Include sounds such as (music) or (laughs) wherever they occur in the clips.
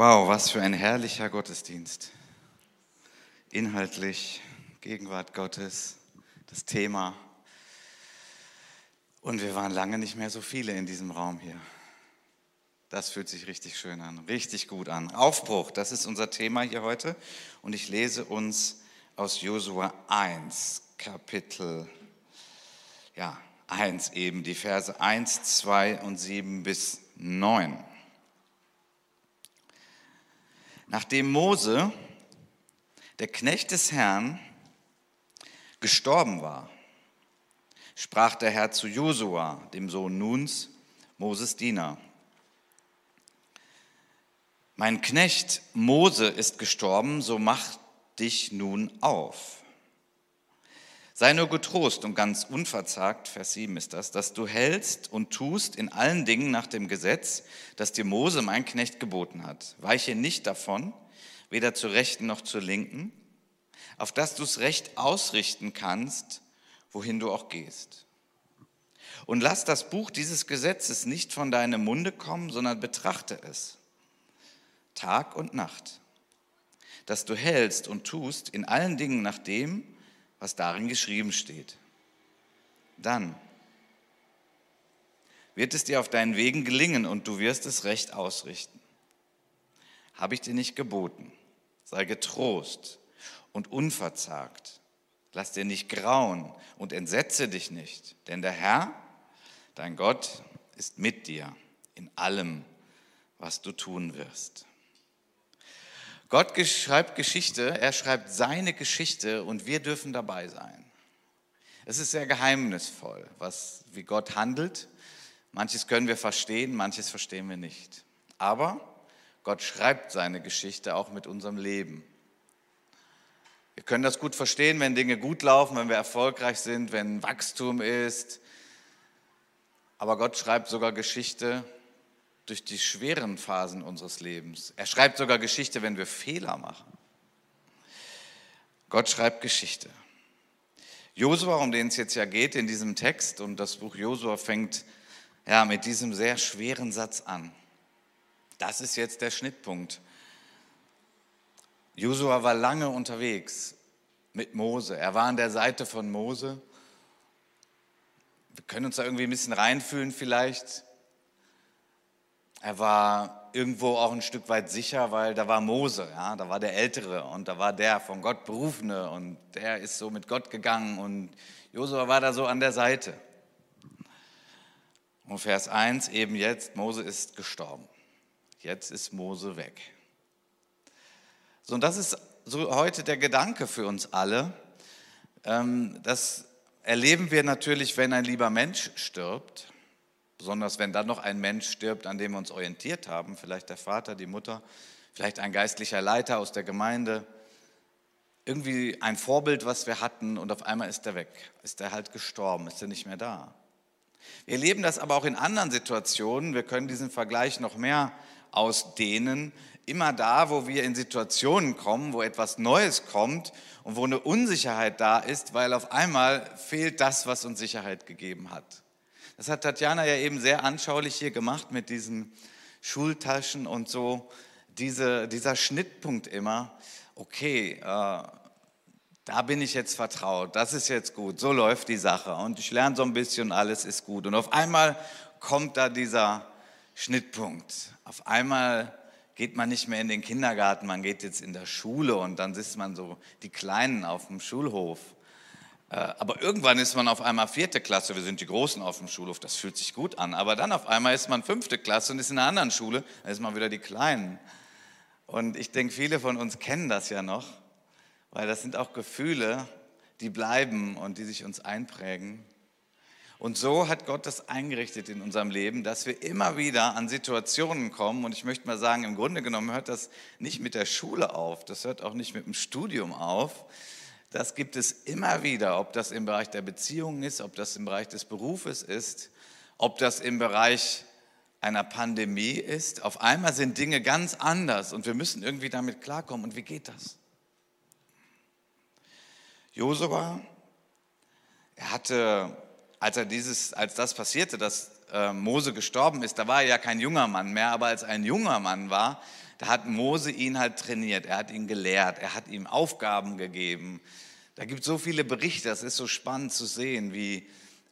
Wow, was für ein herrlicher Gottesdienst. Inhaltlich, Gegenwart Gottes, das Thema. Und wir waren lange nicht mehr so viele in diesem Raum hier. Das fühlt sich richtig schön an, richtig gut an. Aufbruch, das ist unser Thema hier heute. Und ich lese uns aus Josua 1, Kapitel ja, 1 eben, die Verse 1, 2 und 7 bis 9. Nachdem Mose, der Knecht des Herrn, gestorben war, sprach der Herr zu Josua, dem Sohn Nuns, Moses Diener. Mein Knecht Mose ist gestorben, so mach dich nun auf. Sei nur getrost und ganz unverzagt, Vers 7 ist das, dass du hältst und tust in allen Dingen nach dem Gesetz, das dir Mose, mein Knecht, geboten hat. Weiche nicht davon, weder zur Rechten noch zur Linken, auf dass du es recht ausrichten kannst, wohin du auch gehst. Und lass das Buch dieses Gesetzes nicht von deinem Munde kommen, sondern betrachte es, Tag und Nacht, dass du hältst und tust in allen Dingen nach dem, was darin geschrieben steht. Dann wird es dir auf deinen Wegen gelingen und du wirst es recht ausrichten. Habe ich dir nicht geboten? Sei getrost und unverzagt. Lass dir nicht grauen und entsetze dich nicht, denn der Herr, dein Gott, ist mit dir in allem, was du tun wirst. Gott schreibt Geschichte, er schreibt seine Geschichte und wir dürfen dabei sein. Es ist sehr geheimnisvoll, was, wie Gott handelt. Manches können wir verstehen, manches verstehen wir nicht. Aber Gott schreibt seine Geschichte auch mit unserem Leben. Wir können das gut verstehen, wenn Dinge gut laufen, wenn wir erfolgreich sind, wenn Wachstum ist. Aber Gott schreibt sogar Geschichte durch die schweren Phasen unseres Lebens. Er schreibt sogar Geschichte, wenn wir Fehler machen. Gott schreibt Geschichte. Josua, um den es jetzt ja geht in diesem Text, und das Buch Josua fängt ja mit diesem sehr schweren Satz an. Das ist jetzt der Schnittpunkt. Josua war lange unterwegs mit Mose. Er war an der Seite von Mose. Wir können uns da irgendwie ein bisschen reinfühlen vielleicht. Er war irgendwo auch ein Stück weit sicher, weil da war Mose, ja, da war der Ältere und da war der von Gott Berufene und der ist so mit Gott gegangen und Josua war da so an der Seite. Und Vers 1 eben jetzt, Mose ist gestorben. Jetzt ist Mose weg. So, und das ist so heute der Gedanke für uns alle. Ähm, das erleben wir natürlich, wenn ein lieber Mensch stirbt. Besonders wenn dann noch ein Mensch stirbt, an dem wir uns orientiert haben, vielleicht der Vater, die Mutter, vielleicht ein geistlicher Leiter aus der Gemeinde, irgendwie ein Vorbild, was wir hatten und auf einmal ist er weg, ist er halt gestorben, ist er nicht mehr da. Wir erleben das aber auch in anderen Situationen, wir können diesen Vergleich noch mehr ausdehnen, immer da, wo wir in Situationen kommen, wo etwas Neues kommt und wo eine Unsicherheit da ist, weil auf einmal fehlt das, was uns Sicherheit gegeben hat. Das hat Tatjana ja eben sehr anschaulich hier gemacht mit diesen Schultaschen und so. Diese, dieser Schnittpunkt immer, okay, äh, da bin ich jetzt vertraut, das ist jetzt gut, so läuft die Sache und ich lerne so ein bisschen, alles ist gut. Und auf einmal kommt da dieser Schnittpunkt. Auf einmal geht man nicht mehr in den Kindergarten, man geht jetzt in der Schule und dann sitzt man so die Kleinen auf dem Schulhof aber irgendwann ist man auf einmal vierte Klasse, wir sind die Großen auf dem Schulhof, das fühlt sich gut an. Aber dann auf einmal ist man fünfte Klasse und ist in einer anderen Schule, dann ist man wieder die Kleinen. Und ich denke, viele von uns kennen das ja noch, weil das sind auch Gefühle, die bleiben und die sich uns einprägen. Und so hat Gott das eingerichtet in unserem Leben, dass wir immer wieder an Situationen kommen. Und ich möchte mal sagen, im Grunde genommen hört das nicht mit der Schule auf, das hört auch nicht mit dem Studium auf, das gibt es immer wieder, ob das im Bereich der Beziehungen ist, ob das im Bereich des Berufes ist, ob das im Bereich einer Pandemie ist. Auf einmal sind Dinge ganz anders und wir müssen irgendwie damit klarkommen. Und wie geht das? Josua, er hatte, als er dieses, als das passierte, dass äh, Mose gestorben ist, da war er ja kein junger Mann mehr, aber als er ein junger Mann war, da hat Mose ihn halt trainiert, er hat ihn gelehrt, er hat ihm Aufgaben gegeben. Da gibt es so viele Berichte, das ist so spannend zu sehen, wie,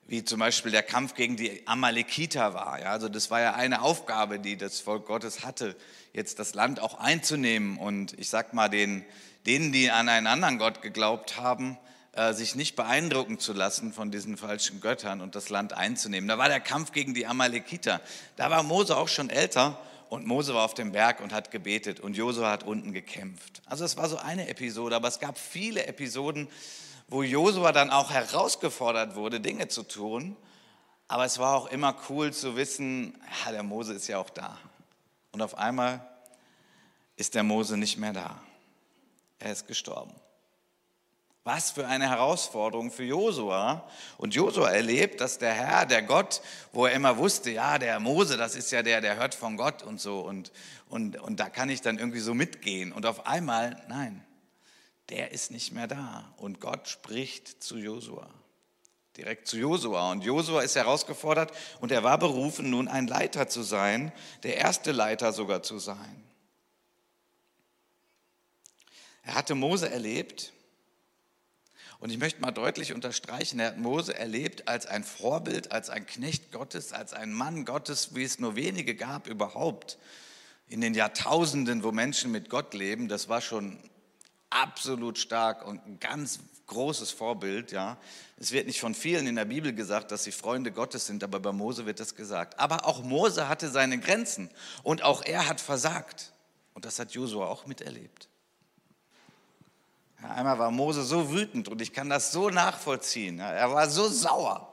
wie zum Beispiel der Kampf gegen die Amalekiter war. Ja, also das war ja eine Aufgabe, die das Volk Gottes hatte, jetzt das Land auch einzunehmen. Und ich sag mal, den, denen, die an einen anderen Gott geglaubt haben, äh, sich nicht beeindrucken zu lassen von diesen falschen Göttern und das Land einzunehmen. Da war der Kampf gegen die Amalekiter. Da war Mose auch schon älter und Mose war auf dem Berg und hat gebetet und Josua hat unten gekämpft. Also es war so eine Episode, aber es gab viele Episoden, wo Josua dann auch herausgefordert wurde, Dinge zu tun. Aber es war auch immer cool zu wissen, ja, der Mose ist ja auch da. Und auf einmal ist der Mose nicht mehr da. Er ist gestorben. Was für eine Herausforderung für Josua. Und Josua erlebt, dass der Herr, der Gott, wo er immer wusste, ja, der Mose, das ist ja der, der hört von Gott und so. Und, und, und da kann ich dann irgendwie so mitgehen. Und auf einmal, nein, der ist nicht mehr da. Und Gott spricht zu Josua. Direkt zu Josua. Und Josua ist herausgefordert und er war berufen, nun ein Leiter zu sein, der erste Leiter sogar zu sein. Er hatte Mose erlebt. Und ich möchte mal deutlich unterstreichen, er hat Mose erlebt als ein Vorbild, als ein Knecht Gottes, als ein Mann Gottes, wie es nur wenige gab überhaupt. In den Jahrtausenden, wo Menschen mit Gott leben, das war schon absolut stark und ein ganz großes Vorbild. Ja. Es wird nicht von vielen in der Bibel gesagt, dass sie Freunde Gottes sind, aber bei Mose wird das gesagt. Aber auch Mose hatte seine Grenzen und auch er hat versagt. Und das hat Josua auch miterlebt. Einmal war Mose so wütend und ich kann das so nachvollziehen. Er war so sauer.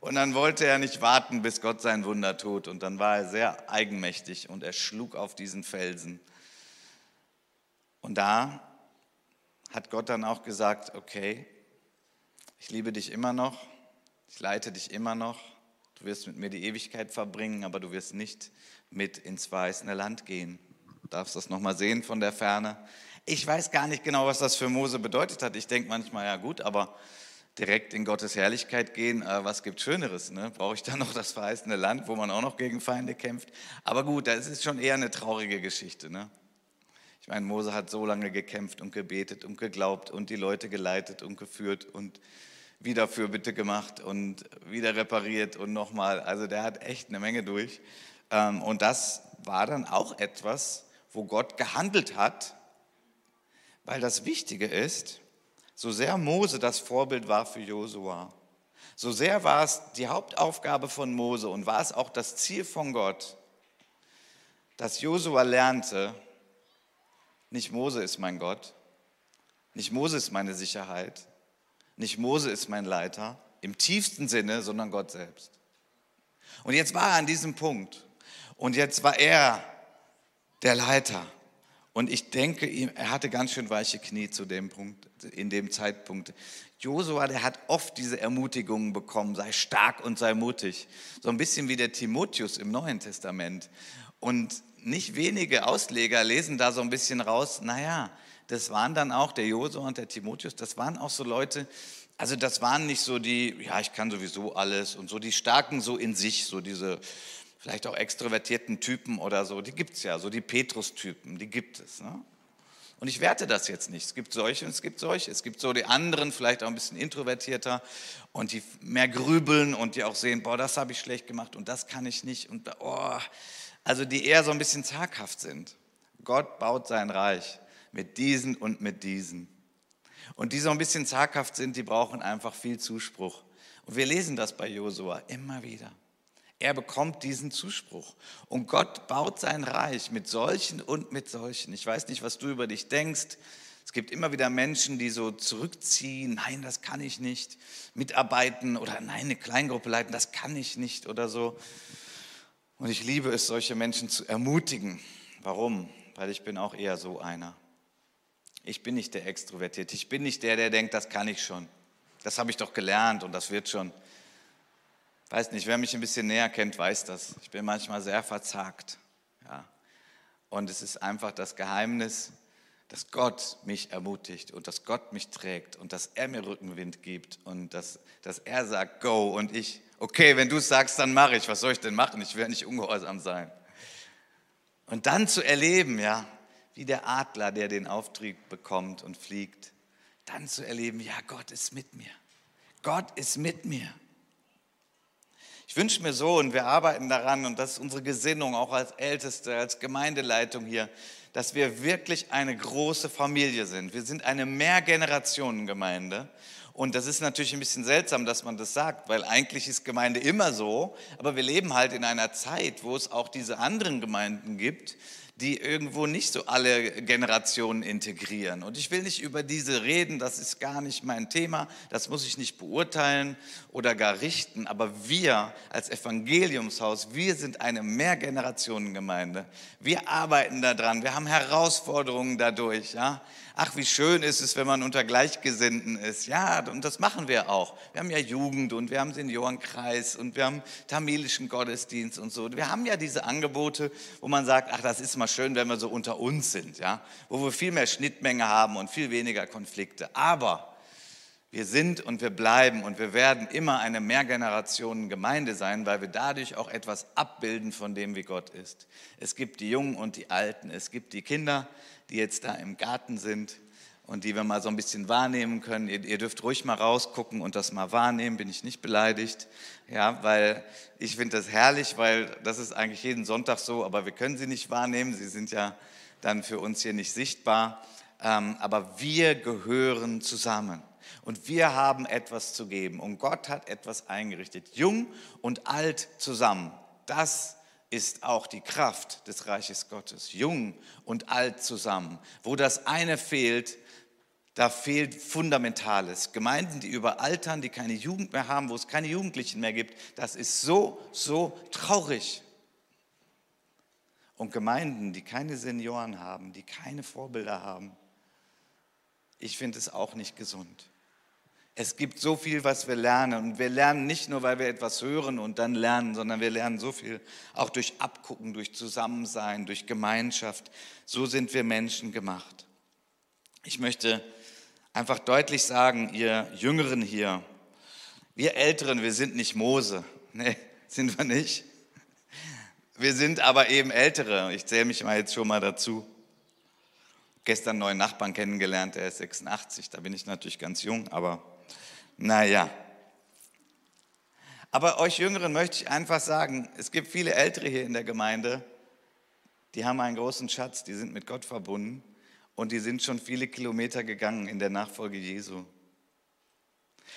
Und dann wollte er nicht warten, bis Gott sein Wunder tut. Und dann war er sehr eigenmächtig und er schlug auf diesen Felsen. Und da hat Gott dann auch gesagt, okay, ich liebe dich immer noch, ich leite dich immer noch, du wirst mit mir die Ewigkeit verbringen, aber du wirst nicht mit ins verheißene Land gehen. Du darfst das nochmal sehen von der Ferne. Ich weiß gar nicht genau, was das für Mose bedeutet hat. Ich denke manchmal, ja gut, aber direkt in Gottes Herrlichkeit gehen, äh, was gibt Schöneres? Ne? Brauche ich dann noch das verheißene Land, wo man auch noch gegen Feinde kämpft? Aber gut, das ist schon eher eine traurige Geschichte. Ne? Ich meine, Mose hat so lange gekämpft und gebetet und geglaubt und die Leute geleitet und geführt und wieder Fürbitte gemacht und wieder repariert und nochmal. Also der hat echt eine Menge durch. Ähm, und das war dann auch etwas, wo Gott gehandelt hat, weil das Wichtige ist, so sehr Mose das Vorbild war für Josua, so sehr war es die Hauptaufgabe von Mose und war es auch das Ziel von Gott, dass Josua lernte, nicht Mose ist mein Gott, nicht Mose ist meine Sicherheit, nicht Mose ist mein Leiter im tiefsten Sinne, sondern Gott selbst. Und jetzt war er an diesem Punkt und jetzt war er der Leiter. Und ich denke, er hatte ganz schön weiche Knie zu dem Punkt, in dem Zeitpunkt. Josua, der hat oft diese Ermutigungen bekommen, sei stark und sei mutig. So ein bisschen wie der Timotheus im Neuen Testament. Und nicht wenige Ausleger lesen da so ein bisschen raus, naja, das waren dann auch der Josua und der Timotheus, das waren auch so Leute, also das waren nicht so die, ja, ich kann sowieso alles und so die Starken so in sich, so diese vielleicht auch extrovertierten Typen oder so, die gibt es ja, so die Petrus-Typen, die gibt es. Ne? Und ich werte das jetzt nicht. Es gibt solche und es gibt solche. Es gibt so die anderen, vielleicht auch ein bisschen introvertierter und die mehr grübeln und die auch sehen, boah, das habe ich schlecht gemacht und das kann ich nicht und oh, also die eher so ein bisschen zaghaft sind. Gott baut sein Reich mit diesen und mit diesen. Und die so ein bisschen zaghaft sind, die brauchen einfach viel Zuspruch. Und wir lesen das bei Josua immer wieder. Er bekommt diesen Zuspruch. Und Gott baut sein Reich mit solchen und mit solchen. Ich weiß nicht, was du über dich denkst. Es gibt immer wieder Menschen, die so zurückziehen, nein, das kann ich nicht, mitarbeiten oder nein, eine Kleingruppe leiten, das kann ich nicht oder so. Und ich liebe es, solche Menschen zu ermutigen. Warum? Weil ich bin auch eher so einer. Ich bin nicht der Extrovertierte. Ich bin nicht der, der denkt, das kann ich schon. Das habe ich doch gelernt und das wird schon. Weiß nicht, wer mich ein bisschen näher kennt, weiß das. Ich bin manchmal sehr verzagt. Ja. Und es ist einfach das Geheimnis, dass Gott mich ermutigt und dass Gott mich trägt und dass er mir Rückenwind gibt und dass, dass er sagt, go und ich okay, wenn du es sagst, dann mache ich. Was soll ich denn machen? Ich werde nicht ungehorsam sein. Und dann zu erleben, ja, wie der Adler, der den Auftrieb bekommt und fliegt, dann zu erleben, ja, Gott ist mit mir. Gott ist mit mir. Ich wünsche mir so, und wir arbeiten daran, und das ist unsere Gesinnung, auch als Älteste, als Gemeindeleitung hier, dass wir wirklich eine große Familie sind. Wir sind eine Mehrgenerationengemeinde. Und das ist natürlich ein bisschen seltsam, dass man das sagt, weil eigentlich ist Gemeinde immer so, aber wir leben halt in einer Zeit, wo es auch diese anderen Gemeinden gibt, die irgendwo nicht so alle Generationen integrieren. Und ich will nicht über diese reden, das ist gar nicht mein Thema, das muss ich nicht beurteilen oder gar richten, aber wir als Evangeliumshaus, wir sind eine Mehrgenerationengemeinde. Wir arbeiten daran, wir haben Herausforderungen dadurch, ja ach, wie schön ist es, wenn man unter Gleichgesinnten ist. Ja, und das machen wir auch. Wir haben ja Jugend und wir haben Seniorenkreis und wir haben tamilischen Gottesdienst und so. Wir haben ja diese Angebote, wo man sagt, ach, das ist mal schön, wenn wir so unter uns sind, ja, wo wir viel mehr Schnittmenge haben und viel weniger Konflikte. Aber wir sind und wir bleiben und wir werden immer eine Mehrgenerationen-Gemeinde sein, weil wir dadurch auch etwas abbilden von dem, wie Gott ist. Es gibt die Jungen und die Alten, es gibt die Kinder, die jetzt da im Garten sind und die wir mal so ein bisschen wahrnehmen können. Ihr, ihr, dürft ruhig mal rausgucken und das mal wahrnehmen, bin ich nicht beleidigt. Ja, weil ich finde das herrlich, weil das ist eigentlich jeden Sonntag so, aber wir können sie nicht wahrnehmen. Sie sind ja dann für uns hier nicht sichtbar. Ähm, aber wir gehören zusammen und wir haben etwas zu geben und Gott hat etwas eingerichtet. Jung und alt zusammen. Das ist auch die Kraft des Reiches Gottes. Jung und alt zusammen. Wo das eine fehlt, da fehlt Fundamentales. Gemeinden, die überaltern, die keine Jugend mehr haben, wo es keine Jugendlichen mehr gibt, das ist so, so traurig. Und Gemeinden, die keine Senioren haben, die keine Vorbilder haben, ich finde es auch nicht gesund. Es gibt so viel, was wir lernen. Und wir lernen nicht nur, weil wir etwas hören und dann lernen, sondern wir lernen so viel auch durch Abgucken, durch Zusammensein, durch Gemeinschaft. So sind wir Menschen gemacht. Ich möchte einfach deutlich sagen, ihr Jüngeren hier, wir Älteren, wir sind nicht Mose. (laughs) Nee, sind wir nicht. Wir sind aber eben Ältere. Ich zähle mich mal jetzt schon mal dazu. Gestern einen neuen Nachbarn kennengelernt, der ist 86, da bin ich natürlich ganz jung, aber naja. Aber euch Jüngeren möchte ich einfach sagen, es gibt viele Ältere hier in der Gemeinde, die haben einen großen Schatz, die sind mit Gott verbunden und die sind schon viele Kilometer gegangen in der Nachfolge Jesu.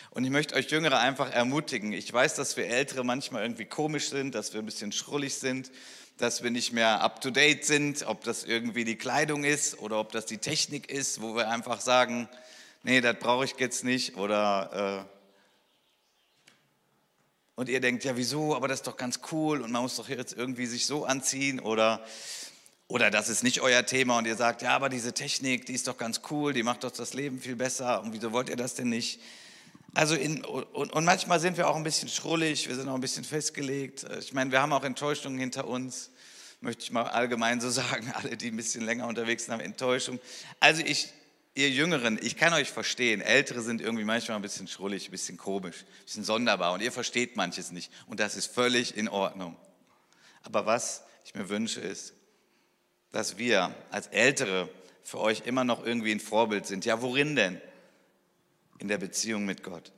Und ich möchte euch Jüngere einfach ermutigen. Ich weiß, dass wir Ältere manchmal irgendwie komisch sind, dass wir ein bisschen schrullig sind, dass wir nicht mehr up-to-date sind, ob das irgendwie die Kleidung ist oder ob das die Technik ist, wo wir einfach sagen, nee, das brauche ich jetzt nicht. Oder, äh, und ihr denkt, ja, wieso, aber das ist doch ganz cool und man muss doch jetzt irgendwie sich so anziehen oder, oder das ist nicht euer Thema und ihr sagt, ja, aber diese Technik, die ist doch ganz cool, die macht doch das Leben viel besser und wieso wollt ihr das denn nicht? Also in, und, und manchmal sind wir auch ein bisschen schrullig, wir sind auch ein bisschen festgelegt. Ich meine, wir haben auch Enttäuschungen hinter uns, möchte ich mal allgemein so (laughs) sagen, alle, die ein bisschen länger unterwegs sind, haben Enttäuschung. Also ich, ihr Jüngeren, ich kann euch verstehen. Ältere sind irgendwie manchmal ein bisschen schrullig, ein bisschen komisch, ein bisschen sonderbar und ihr versteht manches nicht. Und das ist völlig in Ordnung. Aber was ich mir wünsche, ist, dass wir als Ältere für euch immer noch irgendwie ein Vorbild sind. Ja, worin denn? In der Beziehung mit Gott,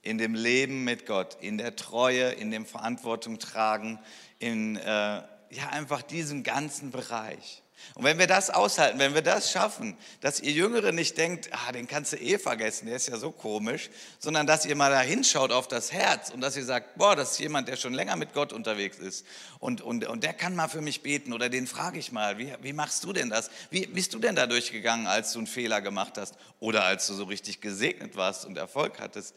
in dem Leben mit Gott, in der Treue, in dem Verantwortung tragen, in äh, ja einfach diesem ganzen Bereich. Und wenn wir das aushalten, wenn wir das schaffen, dass ihr Jüngere nicht denkt, ah, den kannst du eh vergessen, der ist ja so komisch, sondern dass ihr mal da hinschaut auf das Herz und dass ihr sagt, boah, das ist jemand, der schon länger mit Gott unterwegs ist und, und, und der kann mal für mich beten oder den frage ich mal, wie, wie machst du denn das? Wie bist du denn da durchgegangen, als du einen Fehler gemacht hast oder als du so richtig gesegnet warst und Erfolg hattest?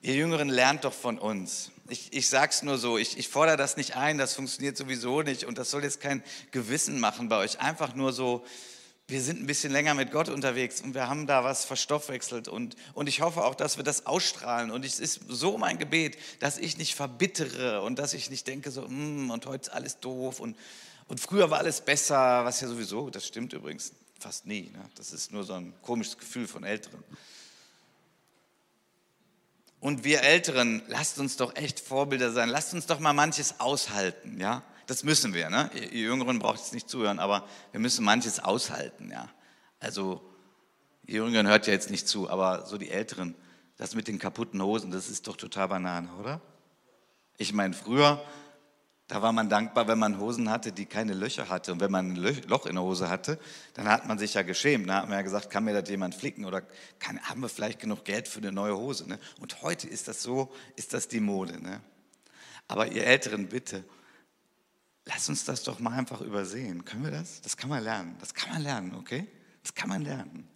Ihr Jüngeren lernt doch von uns. Ich, ich sage es nur so, ich, ich fordere das nicht ein, das funktioniert sowieso nicht und das soll jetzt kein Gewissen machen bei euch. Einfach nur so, wir sind ein bisschen länger mit Gott unterwegs und wir haben da was verstoffwechselt und, und ich hoffe auch, dass wir das ausstrahlen und es ist so mein Gebet, dass ich nicht verbittere und dass ich nicht denke so, mm, und heute ist alles doof und, und früher war alles besser, was ja sowieso, das stimmt übrigens fast nie. Ne? Das ist nur so ein komisches Gefühl von Älteren. Und wir Älteren, lasst uns doch echt Vorbilder sein. Lasst uns doch mal manches aushalten, ja? Das müssen wir. Ne? Ihr Jüngeren braucht es nicht zuhören, aber wir müssen manches aushalten. Ja? Also, ihr Jüngeren hört ja jetzt nicht zu, aber so die Älteren, das mit den kaputten Hosen, das ist doch total Banane, oder? Ich meine, früher da war man dankbar, wenn man Hosen hatte, die keine Löcher hatte. Und wenn man ein Loch in der Hose hatte, dann hat man sich ja geschämt. Da hat man ja gesagt, kann mir das jemand flicken oder kann, haben wir vielleicht genug Geld für eine neue Hose? Ne? Und heute ist das so, ist das die Mode. Ne? Aber ihr Älteren, bitte, lasst uns das doch mal einfach übersehen. Können wir das? Das kann man lernen. Das kann man lernen, okay? Das kann man lernen.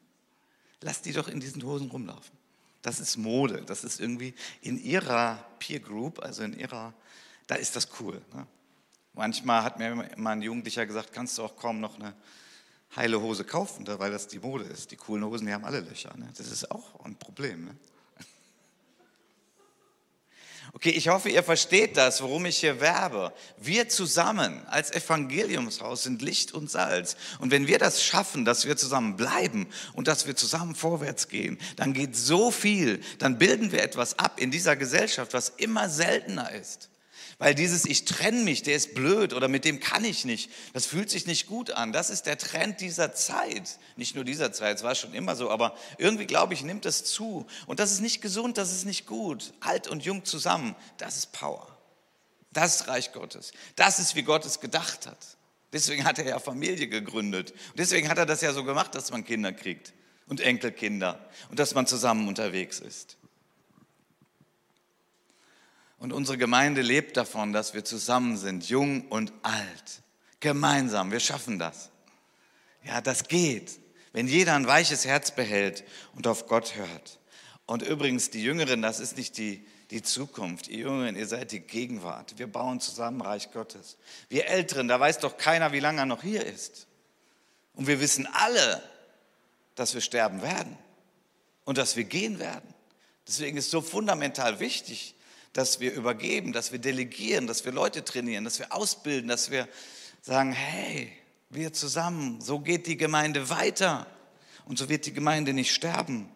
Lasst die doch in diesen Hosen rumlaufen. Das ist Mode. Das ist irgendwie in ihrer Peer Group, also in ihrer da ist das cool. Ne? Manchmal hat mir immer ein Jugendlicher gesagt, kannst du auch kaum noch eine heile Hose kaufen, weil das die Mode ist. Die coolen Hosen, die haben alle Löcher. Ne? Das ist auch ein Problem. Ne? (laughs) Okay, ich hoffe, ihr versteht das, worum ich hier werbe. Wir zusammen als Evangeliumshaus sind Licht und Salz. Und wenn wir das schaffen, dass wir zusammen bleiben und dass wir zusammen vorwärts gehen, dann geht so viel, dann bilden wir etwas ab in dieser Gesellschaft, was immer seltener ist. Weil dieses Ich trenne mich, der ist blöd oder mit dem kann ich nicht, das fühlt sich nicht gut an. Das ist der Trend dieser Zeit. Nicht nur dieser Zeit, es war schon immer so, aber irgendwie glaube ich, nimmt das zu. Und das ist nicht gesund, das ist nicht gut. Alt und jung zusammen, das ist Power. Das ist Reich Gottes. Das ist, wie Gott es gedacht hat. Deswegen hat er ja Familie gegründet. Und deswegen hat er das ja so gemacht, dass man Kinder kriegt und Enkelkinder und dass man zusammen unterwegs ist. Und unsere Gemeinde lebt davon, dass wir zusammen sind, jung und alt. Gemeinsam, wir schaffen das. Ja, das geht, wenn jeder ein weiches Herz behält und auf Gott hört. Und übrigens, die Jüngeren, das ist nicht die, die Zukunft. Ihr Jüngeren, ihr seid die Gegenwart. Wir bauen zusammen Reich Gottes. Wir Älteren, da weiß doch keiner, wie lange er noch hier ist. Und wir wissen alle, dass wir sterben werden und dass wir gehen werden. Deswegen ist es so fundamental wichtig, dass wir übergeben, dass wir delegieren, dass wir Leute trainieren, dass wir ausbilden, dass wir sagen, hey, wir zusammen, so geht die Gemeinde weiter und so wird die Gemeinde nicht sterben.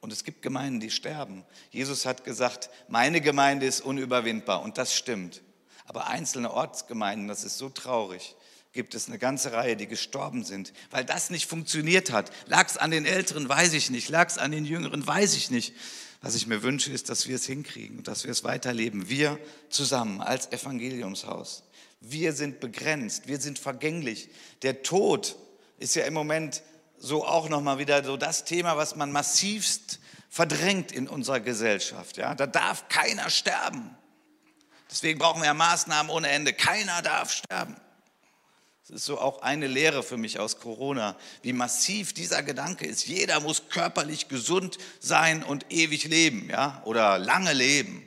Und es gibt Gemeinden, die sterben. Jesus hat gesagt, meine Gemeinde ist unüberwindbar und das stimmt. Aber einzelne Ortsgemeinden, das ist so traurig, gibt es eine ganze Reihe, die gestorben sind, weil das nicht funktioniert hat. Lag es an den Älteren, weiß ich nicht. Lag es an den Jüngeren, weiß ich nicht. Was ich mir wünsche, ist, dass wir es hinkriegen dass wir es weiterleben. Wir zusammen als Evangeliumshaus. Wir sind begrenzt, wir sind vergänglich. Der Tod ist ja im Moment so auch nochmal wieder so das Thema, was man massivst verdrängt in unserer Gesellschaft. Ja? Da darf keiner sterben. Deswegen brauchen wir ja Maßnahmen ohne Ende. Keiner darf sterben. Das ist so auch eine Lehre für mich aus Corona, wie massiv dieser Gedanke ist. Jeder muss körperlich gesund sein und ewig leben, ja, oder lange leben.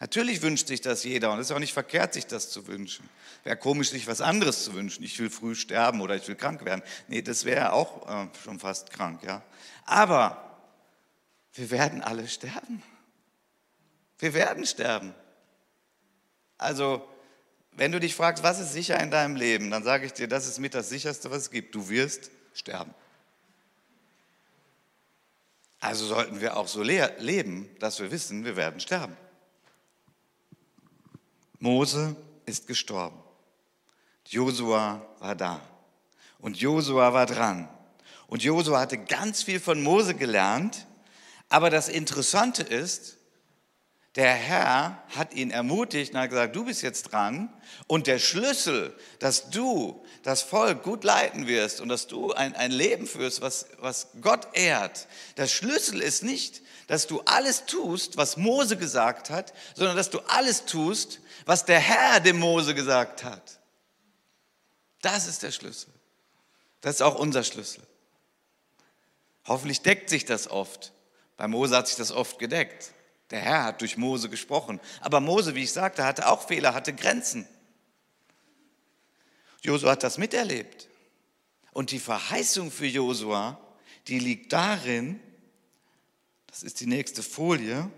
Natürlich wünscht sich das jeder und es ist auch nicht verkehrt, sich das zu wünschen. Wäre komisch, sich was anderes zu wünschen. Ich will früh sterben oder ich will krank werden. Nee, das wäre auch äh, schon fast krank, ja. Aber wir werden alle sterben. Wir werden sterben. Also wenn du dich fragst, was ist sicher in deinem Leben, dann sage ich dir, das ist mit das sicherste, was es gibt. Du wirst sterben. Also sollten wir auch so le leben, dass wir wissen, wir werden sterben. Mose ist gestorben. Josua war da. Und Josua war dran. Und Josua hatte ganz viel von Mose gelernt. Aber das Interessante ist, der Herr hat ihn ermutigt und hat gesagt, du bist jetzt dran und der Schlüssel, dass du das Volk gut leiten wirst und dass du ein, ein Leben führst, was, was Gott ehrt. Der Schlüssel ist nicht, dass du alles tust, was Mose gesagt hat, sondern dass du alles tust, was der Herr dem Mose gesagt hat. Das ist der Schlüssel. Das ist auch unser Schlüssel. Hoffentlich deckt sich das oft. Bei Mose hat sich das oft gedeckt. Der Herr hat durch Mose gesprochen. Aber Mose, wie ich sagte, hatte auch Fehler, hatte Grenzen. Josua hat das miterlebt. Und die Verheißung für Josua, die liegt darin, das ist die nächste Folie,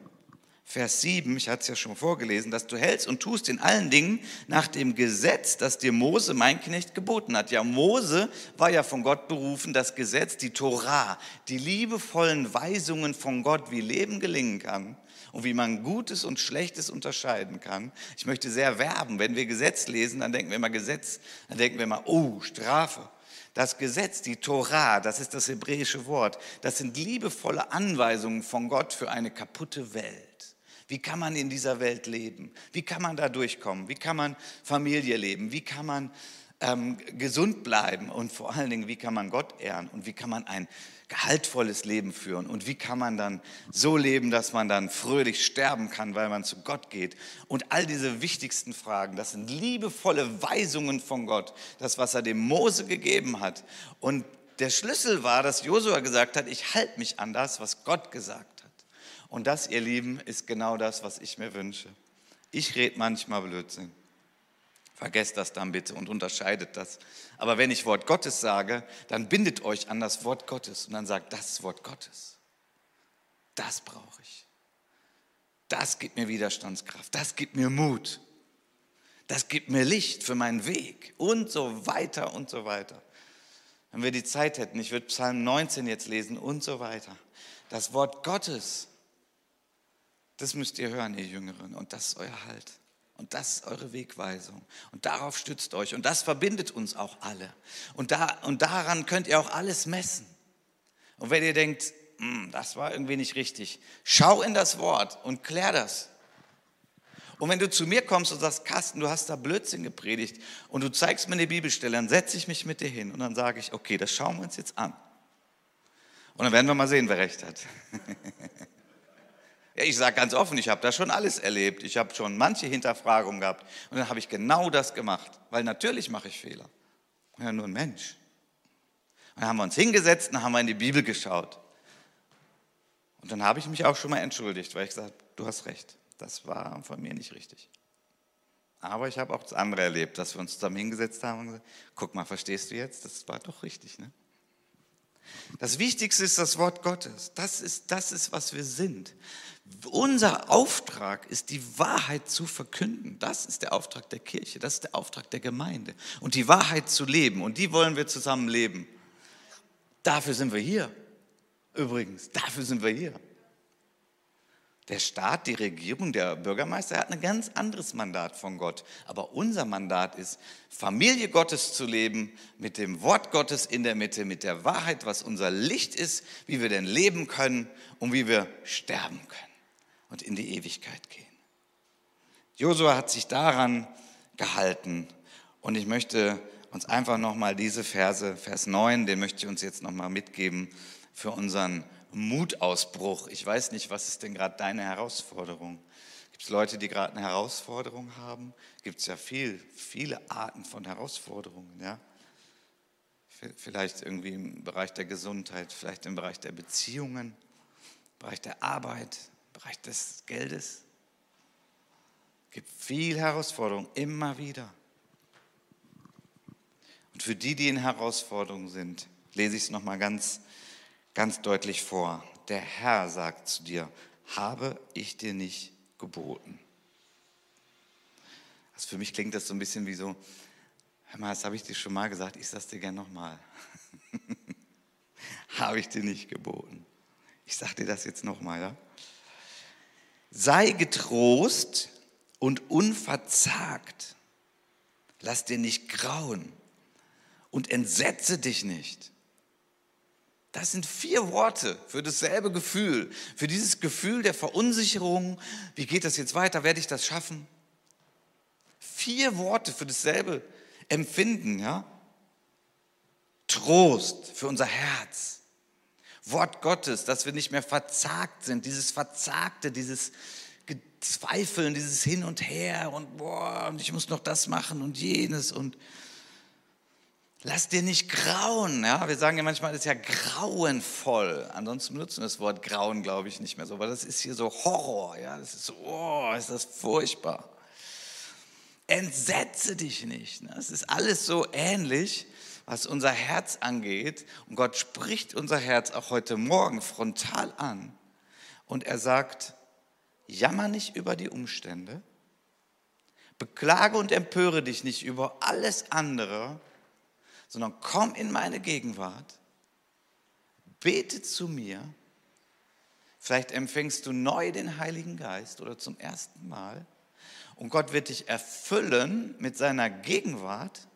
Vers 7, ich hatte es ja schon vorgelesen, dass du hältst und tust in allen Dingen nach dem Gesetz, das dir Mose, mein Knecht, geboten hat. Ja, Mose war ja von Gott berufen, das Gesetz, die Torah, die liebevollen Weisungen von Gott, wie Leben gelingen kann. und wie man Gutes und Schlechtes unterscheiden kann. Ich möchte sehr werben, wenn wir Gesetz lesen, dann denken wir immer Gesetz, dann denken wir immer, oh, Strafe. Das Gesetz, die Torah, das ist das hebräische Wort, das sind liebevolle Anweisungen von Gott für eine kaputte Welt. Wie kann man in dieser Welt leben? Wie kann man da durchkommen? Wie kann man Familie leben? Wie kann man ähm, gesund bleiben? Und vor allen Dingen, wie kann man Gott ehren? Und wie kann man ein gehaltvolles Leben führen? Und wie kann man dann so leben, dass man dann fröhlich sterben kann, weil man zu Gott geht? Und all diese wichtigsten Fragen, das sind liebevolle Weisungen von Gott, das, was er dem Mose gegeben hat. Und der Schlüssel war, dass Josua gesagt hat, ich halte mich an das, was Gott gesagt hat. Und das, ihr Lieben, ist genau das, was ich mir wünsche. Ich rede manchmal Blödsinn. Vergesst das dann bitte und unterscheidet das. Aber wenn ich Wort Gottes sage, dann bindet euch an das Wort Gottes und dann sagt, das Wort Gottes. Das brauche ich. Das gibt mir Widerstandskraft. Das gibt mir Mut. Das gibt mir Licht für meinen Weg und so weiter und so weiter. Wenn wir die Zeit hätten, ich würde Psalm 19 jetzt lesen und so weiter. Das Wort Gottes, das müsst ihr hören, ihr Jüngeren, und das ist euer Halt. Und das ist eure Wegweisung. Und darauf stützt euch. Und das verbindet uns auch alle. Und, da, und daran könnt ihr auch alles messen. Und wenn ihr denkt, hm, das war irgendwie nicht richtig, schau in das Wort und klär das. Und wenn du zu mir kommst und sagst, Carsten, du hast da Blödsinn gepredigt und du zeigst mir eine Bibelstelle, dann setze ich mich mit dir hin und dann sage ich, okay, das schauen wir uns jetzt an. Und dann werden wir mal sehen, wer recht hat. (laughs) Ja, ich sage ganz offen, ich habe da schon alles erlebt. Ich habe schon manche Hinterfragungen gehabt. Und dann habe ich genau das gemacht, weil natürlich mache ich Fehler. Ich bin ja nur ein Mensch. Und dann haben wir uns hingesetzt und haben wir in die Bibel geschaut. Und dann habe ich mich auch schon mal entschuldigt, weil ich gesagt habe, du hast recht, das war von mir nicht richtig. Aber ich habe auch das andere erlebt, dass wir uns zusammen hingesetzt haben und gesagt, guck mal, verstehst du jetzt? Das war doch richtig, ne? Das Wichtigste ist das Wort Gottes. Das ist, das ist, was wir sind. Unser Auftrag ist, die Wahrheit zu verkünden. Das ist der Auftrag der Kirche, das ist der Auftrag der Gemeinde. Und die Wahrheit zu leben. Und die wollen wir zusammen leben. Dafür sind wir hier. Übrigens, dafür sind wir hier. Der Staat, die Regierung, der Bürgermeister hat ein ganz anderes Mandat von Gott. Aber unser Mandat ist, Familie Gottes zu leben, mit dem Wort Gottes in der Mitte, mit der Wahrheit, was unser Licht ist, wie wir denn leben können und wie wir sterben können und in die Ewigkeit gehen. Josua hat sich daran gehalten und ich möchte uns einfach nochmal diese Verse, Vers 9, den möchte ich uns jetzt nochmal mitgeben für unseren Mutausbruch. Ich weiß nicht, was ist denn gerade deine Herausforderung? Gibt es Leute, die gerade eine Herausforderung haben? Gibt es ja viel, viele Arten von Herausforderungen, ja? Vielleicht irgendwie im Bereich der Gesundheit, vielleicht im Bereich der Beziehungen, im Bereich der Arbeit, Bereich des Geldes. Es gibt viel Herausforderung, immer wieder. Und für die, die in Herausforderungen sind, lese ich es nochmal ganz ganz deutlich vor. Der Herr sagt zu dir, habe ich dir nicht geboten. Also für mich klingt das so ein bisschen wie so, hör mal, das habe ich dir schon mal gesagt, ich sage dir gerne nochmal. (laughs) habe ich dir nicht geboten. Ich sage dir das jetzt nochmal, ja? Sei getrost und unverzagt. Lass dir nicht grauen und entsetze dich nicht. Das sind vier Worte für dasselbe Gefühl, für dieses Gefühl der Verunsicherung. Wie geht das jetzt weiter? Werde ich das schaffen? Vier Worte für dasselbe Empfinden, ja? Trost für unser Herz. Wort Gottes, dass wir nicht mehr verzagt sind, dieses Verzagte, dieses Zweifeln, dieses Hin und Her und boah, und ich muss noch das machen und jenes und Lass dir nicht grauen. Ja? Wir sagen ja manchmal, das ist ja grauenvoll. Ansonsten benutzen wir das Wort grauen, glaube ich, nicht mehr so. Aber das ist hier so Horror. Ja? Das ist so, oh, ist das furchtbar. Entsetze dich nicht. Ne? Es ist alles so ähnlich, was unser Herz angeht. Und Gott spricht unser Herz auch heute Morgen frontal an. Und er sagt, jammer nicht über die Umstände, beklage und empöre dich nicht über alles andere, sondern komm in meine Gegenwart, bete zu mir, Vielleicht empfängst du neu den Heiligen Geist oder zum ersten Mal. Und Gott wird dich erfüllen mit seiner Gegenwart,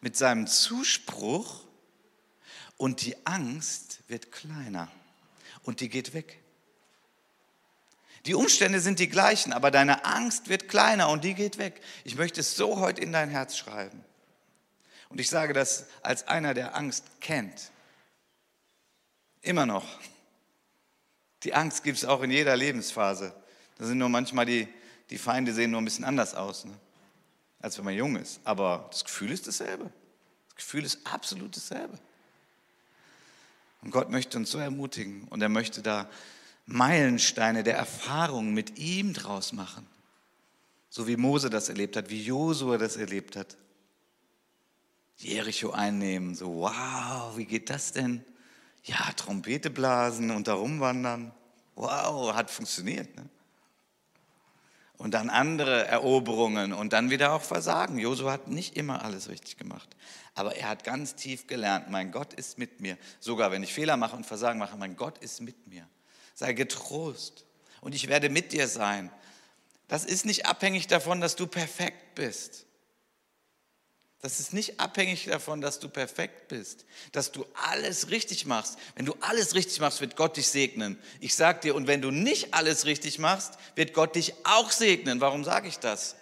mit seinem Zuspruch. Und die Angst wird kleiner und die geht weg. Die Umstände sind die gleichen, aber deine Angst wird kleiner und die geht weg. Ich möchte es so heute in dein Herz schreiben. Und ich sage das als einer, der Angst kennt. Immer noch. Die Angst gibt es auch in jeder Lebensphase. Da sind nur manchmal die, die Feinde sehen nur ein bisschen anders aus, ne? Als wenn man jung ist. Aber das Gefühl ist dasselbe. Das Gefühl ist absolut dasselbe. Und Gott möchte uns so ermutigen und er möchte da Meilensteine der Erfahrung mit ihm draus machen. So wie Mose das erlebt hat, wie Josua das erlebt hat. Jericho einnehmen, so wow, wie geht das denn? Ja, Trompete blasen und da rumwandern. Wow, hat funktioniert. Ne? Und dann andere Eroberungen und dann wieder auch Versagen. Josua hat nicht immer alles richtig gemacht. Aber er hat ganz tief gelernt, mein Gott ist mit mir. Sogar wenn ich Fehler mache und Versagen mache, mein Gott ist mit mir. Sei getrost und ich werde mit dir sein. Das ist nicht abhängig davon, dass du perfekt bist. Das ist nicht abhängig davon, dass du perfekt bist, dass du alles richtig machst. Wenn du alles richtig machst, wird Gott dich segnen. Ich sage dir, und wenn du nicht alles richtig machst, wird Gott dich auch segnen. Warum sage ich das?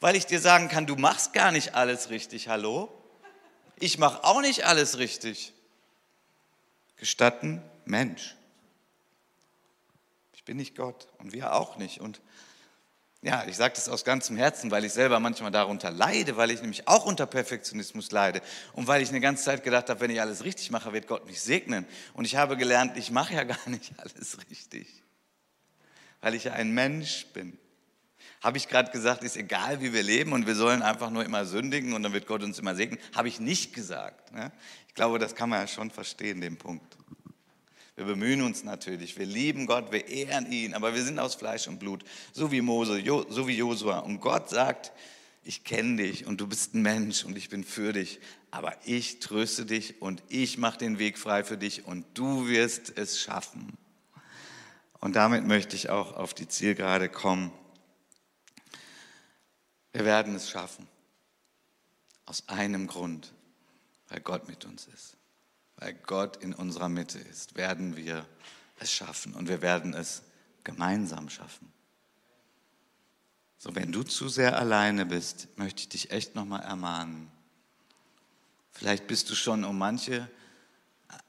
Weil ich dir sagen kann, du machst gar nicht alles richtig. Hallo? Ich mache auch nicht alles richtig. Gestatten, Mensch bin nicht Gott und wir auch nicht. Und ja, ich sage das aus ganzem Herzen, weil ich selber manchmal darunter leide, weil ich nämlich auch unter Perfektionismus leide und weil ich eine ganze Zeit gedacht habe, wenn ich alles richtig mache, wird Gott mich segnen. Und ich habe gelernt, ich mache ja gar nicht (laughs) alles richtig, weil ich ja ein Mensch bin. Habe ich gerade gesagt, ist egal, wie wir leben und wir sollen einfach nur immer sündigen und dann wird Gott uns immer segnen? Habe ich nicht gesagt. Ne? Ich glaube, das kann man ja schon verstehen, den Punkt. Wir bemühen uns natürlich, wir lieben Gott, wir ehren ihn, aber wir sind aus Fleisch und Blut, so wie Mose, so wie Josua. Und Gott sagt, ich kenne dich und du bist ein Mensch und ich bin für dich, aber ich tröste dich und ich mache den Weg frei für dich und du wirst es schaffen. Und damit möchte ich auch auf die Zielgerade kommen. Wir werden es schaffen. Aus einem Grund, weil Gott mit uns ist weil Gott in unserer Mitte ist, werden wir es schaffen und wir werden es gemeinsam schaffen. So, wenn du zu sehr alleine bist, möchte ich dich echt nochmal ermahnen. Vielleicht bist du schon um manche,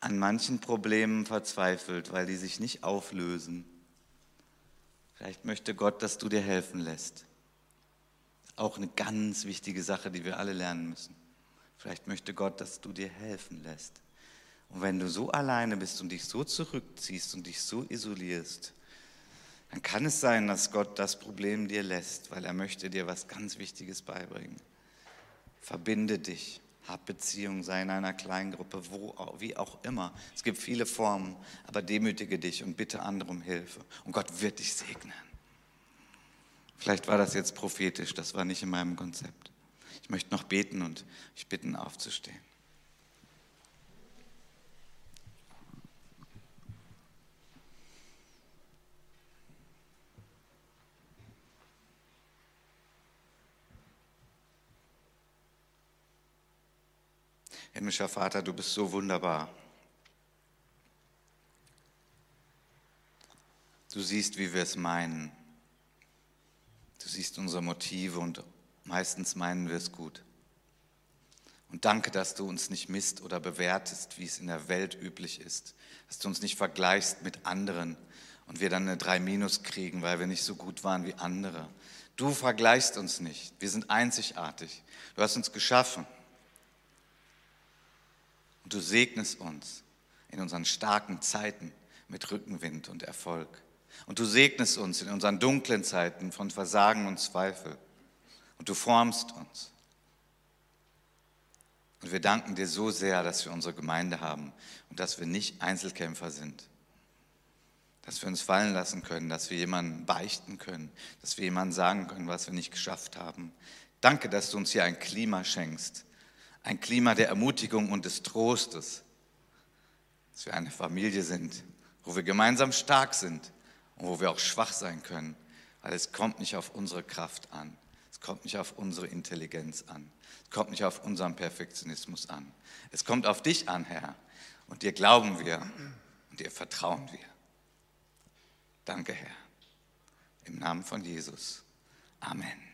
an manchen Problemen verzweifelt, weil die sich nicht auflösen. Vielleicht möchte Gott, dass du dir helfen lässt. Auch eine ganz wichtige Sache, die wir alle lernen müssen. Vielleicht möchte Gott, dass du dir helfen lässt. Und wenn du so alleine bist und dich so zurückziehst und dich so isolierst, dann kann es sein, dass Gott das Problem dir lässt, weil er möchte dir was ganz Wichtiges beibringen. Verbinde dich, hab Beziehung, sei in einer kleinen Gruppe, wo, wie auch immer. Es gibt viele Formen, aber demütige dich und bitte andere um Hilfe. Und Gott wird dich segnen. Vielleicht war das jetzt prophetisch, das war nicht in meinem Konzept. Ich möchte noch beten und ich bitten aufzustehen. Himmlischer Vater, du bist so wunderbar. Du siehst, wie wir es meinen. Du siehst unsere Motive und meistens meinen wir es gut. Und danke, dass du uns nicht misst oder bewertest, wie es in der Welt üblich ist. Dass du uns nicht vergleichst mit anderen und wir dann eine 3 Minus kriegen, weil wir nicht so gut waren wie andere. Du vergleichst uns nicht. Wir sind einzigartig. Du hast uns geschaffen. Du segnest uns in unseren starken Zeiten mit Rückenwind und Erfolg. Und du segnest uns in unseren dunklen Zeiten von Versagen und Zweifel. Und du formst uns. Und wir danken dir so sehr, dass wir unsere Gemeinde haben und dass wir nicht Einzelkämpfer sind. Dass wir uns fallen lassen können, dass wir jemanden beichten können, dass wir jemandem sagen können, was wir nicht geschafft haben. Danke, dass du uns hier ein Klima schenkst, ein Klima der Ermutigung und des Trostes, dass wir eine Familie sind, wo wir gemeinsam stark sind, und wo wir auch schwach sein können, weil es kommt nicht auf unsere Kraft an. Es kommt nicht auf unsere Intelligenz an. Es kommt nicht auf unseren Perfektionismus an. Es kommt auf dich an, Herr. Und dir glauben wir und dir vertrauen wir. Danke, Herr. Im Namen von Jesus. Amen.